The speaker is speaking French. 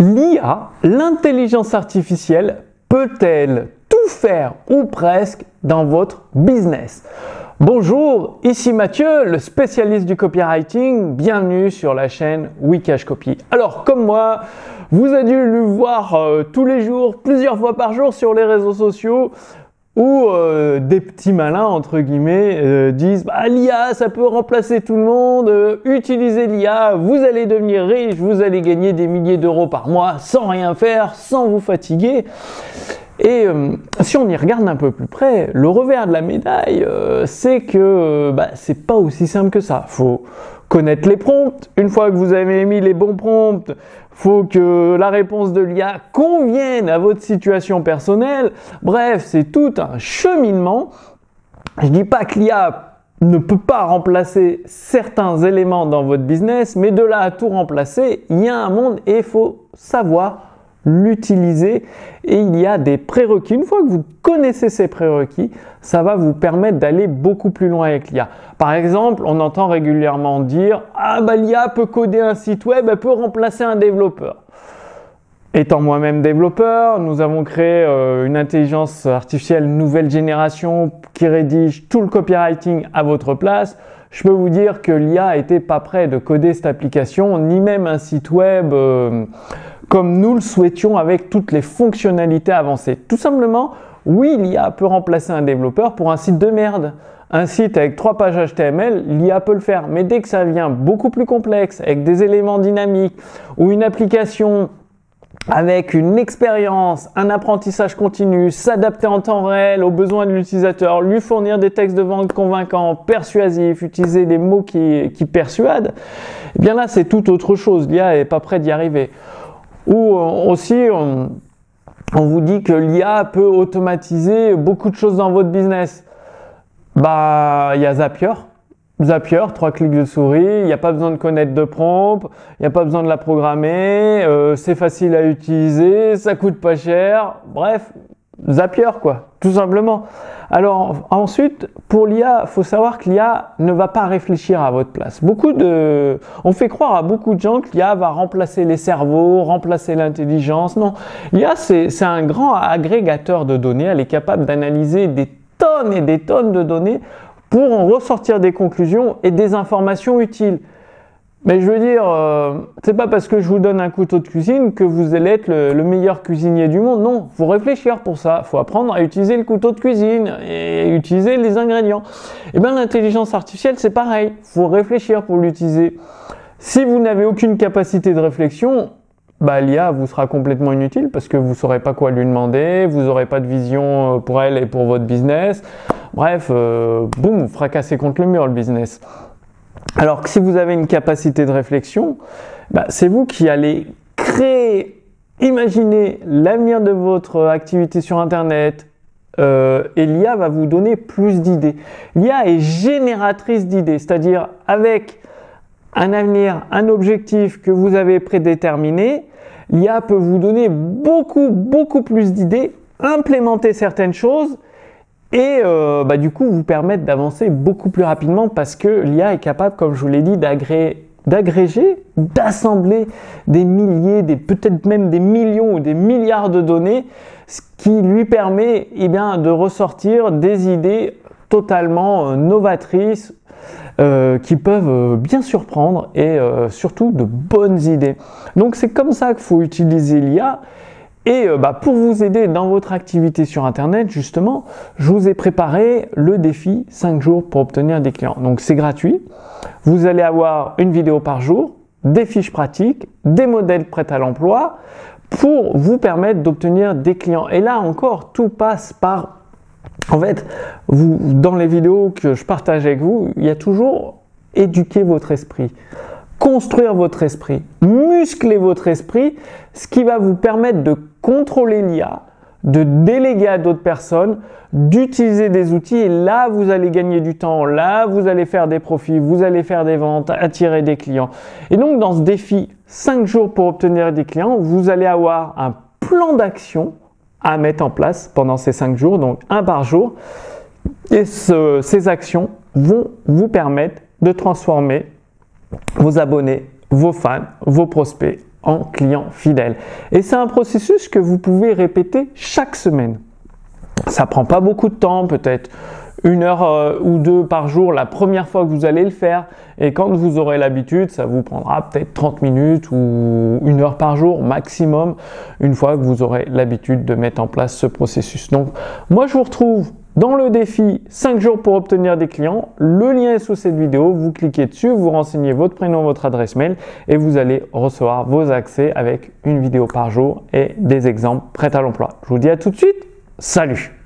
L'IA, l'intelligence artificielle, peut-elle tout faire ou presque dans votre business? Bonjour, ici Mathieu, le spécialiste du copywriting. Bienvenue sur la chaîne Wikash Copy. Alors, comme moi, vous avez dû le voir euh, tous les jours, plusieurs fois par jour sur les réseaux sociaux où euh, des petits malins entre guillemets euh, disent bah, l'IA ça peut remplacer tout le monde, euh, utilisez l'IA, vous allez devenir riche, vous allez gagner des milliers d'euros par mois sans rien faire, sans vous fatiguer. Et si on y regarde un peu plus près, le revers de la médaille, c'est que bah, c'est pas aussi simple que ça. Faut connaître les prompts. Une fois que vous avez mis les bons prompts, faut que la réponse de l'IA convienne à votre situation personnelle. Bref, c'est tout un cheminement. Je dis pas que l'IA ne peut pas remplacer certains éléments dans votre business, mais de là à tout remplacer, il y a un monde et faut savoir l'utiliser et il y a des prérequis. Une fois que vous connaissez ces prérequis, ça va vous permettre d'aller beaucoup plus loin avec l'IA. Par exemple, on entend régulièrement dire Ah bah l'IA peut coder un site web, elle peut remplacer un développeur. Étant moi-même développeur, nous avons créé euh, une intelligence artificielle nouvelle génération qui rédige tout le copywriting à votre place. Je peux vous dire que l'IA n'était pas prêt de coder cette application, ni même un site web. Euh, comme nous le souhaitions avec toutes les fonctionnalités avancées. Tout simplement, oui, l'IA peut remplacer un développeur pour un site de merde. Un site avec trois pages HTML, l'IA peut le faire. Mais dès que ça devient beaucoup plus complexe, avec des éléments dynamiques, ou une application avec une expérience, un apprentissage continu, s'adapter en temps réel aux besoins de l'utilisateur, lui fournir des textes de vente convaincants, persuasifs, utiliser des mots qui, persuadent, eh bien là c'est tout autre chose. L'IA n'est pas prêt d'y arriver. Ou euh, aussi, on, vous dit que l'IA peut automatiser beaucoup de choses dans votre business. Bah, il y a Zapier. Zapier, trois clics de souris, il n'y a pas besoin de connaître de prompt, il n'y a pas besoin de la programmer, euh, c'est facile à utiliser, ça coûte pas cher. Bref, Zapier, quoi, tout simplement. Alors ensuite, pour l'IA, faut savoir que l'IA ne va pas réfléchir à votre place. Beaucoup de, on fait croire à beaucoup de gens que l'IA va remplacer les cerveaux, remplacer l'intelligence. Non, l'IA c'est un grand agrégateur de données. Elle est capable d'analyser des tonnes et des tonnes de données pour en ressortir des conclusions et des informations utiles. Mais je veux dire, euh, c'est pas parce que je vous donne un couteau de cuisine que vous allez être le, meilleur cuisinier du monde. Non, faut réfléchir pour ça. Faut apprendre à utiliser le couteau de cuisine et utiliser les ingrédients. Et eh bien l'intelligence artificielle, c'est pareil. Faut réfléchir pour l'utiliser. Si vous n'avez aucune capacité de réflexion, bah, l'IA vous sera complètement inutile parce que vous saurez pas quoi lui demander, vous aurez pas de vision euh, pour elle et pour votre business. Bref, euh, boum, fracassez contre le mur le business. Alors que si vous avez une capacité de réflexion, bah, c'est vous qui allez créer, imaginer l'avenir de votre activité sur Internet, euh, et l'IA va vous donner plus d'idées. L'IA est génératrice d'idées, c'est-à-dire avec un avenir, un objectif que vous avez prédéterminé, l'IA peut vous donner beaucoup, beaucoup plus d'idées, implémenter certaines choses et euh, bah, du coup vous permettre d'avancer beaucoup plus rapidement parce que l'IA est capable, comme je vous l'ai dit, d'agréger, d'assembler des milliers, des, peut-être même des millions ou des milliards de données, ce qui lui permet eh bien, de ressortir des idées totalement euh, novatrices euh, qui peuvent bien surprendre et surtout de bonnes idées. Donc c'est comme ça qu'il faut utiliser l'IA et euh, bah, pour vous aider dans votre activité sur Internet, justement, je vous ai préparé le défi 5 jours pour obtenir des clients. Donc c'est gratuit. Vous allez avoir une vidéo par jour, des fiches pratiques, des modèles prêts à l'emploi pour vous permettre d'obtenir des clients. Et là encore, tout passe par... En fait, dans les vidéos que je partage avec vous, il y a toujours éduquer votre esprit construire votre esprit, muscler votre esprit, ce qui va vous permettre de contrôler l'IA, de déléguer à d'autres personnes, d'utiliser des outils et là vous allez gagner du temps, là vous allez faire des profits, vous allez faire des ventes, attirer des clients. Et donc dans ce défi 5 jours pour obtenir des clients, vous allez avoir un plan d'action à mettre en place pendant ces 5 jours, donc un par jour. Et ces actions vont vous permettre de transformer vos abonnés, vos fans, vos prospects en client fidèle. Et c'est un processus que vous pouvez répéter chaque semaine. Ça prend pas beaucoup de temps, peut-être une heure euh, ou deux par jour la première fois que vous allez le faire. Et quand vous aurez l'habitude, ça vous prendra peut-être 30 minutes ou une heure par jour maximum, une fois que vous aurez l'habitude de mettre en place ce processus. Donc, moi, je vous retrouve dans le défi 5 jours pour obtenir des clients. Le lien est sous cette vidéo. Vous cliquez dessus, vous renseignez votre prénom, votre adresse mail et vous allez recevoir vos accès avec une vidéo par jour et des exemples prêts à l'emploi. Je vous dis à tout de suite. Salut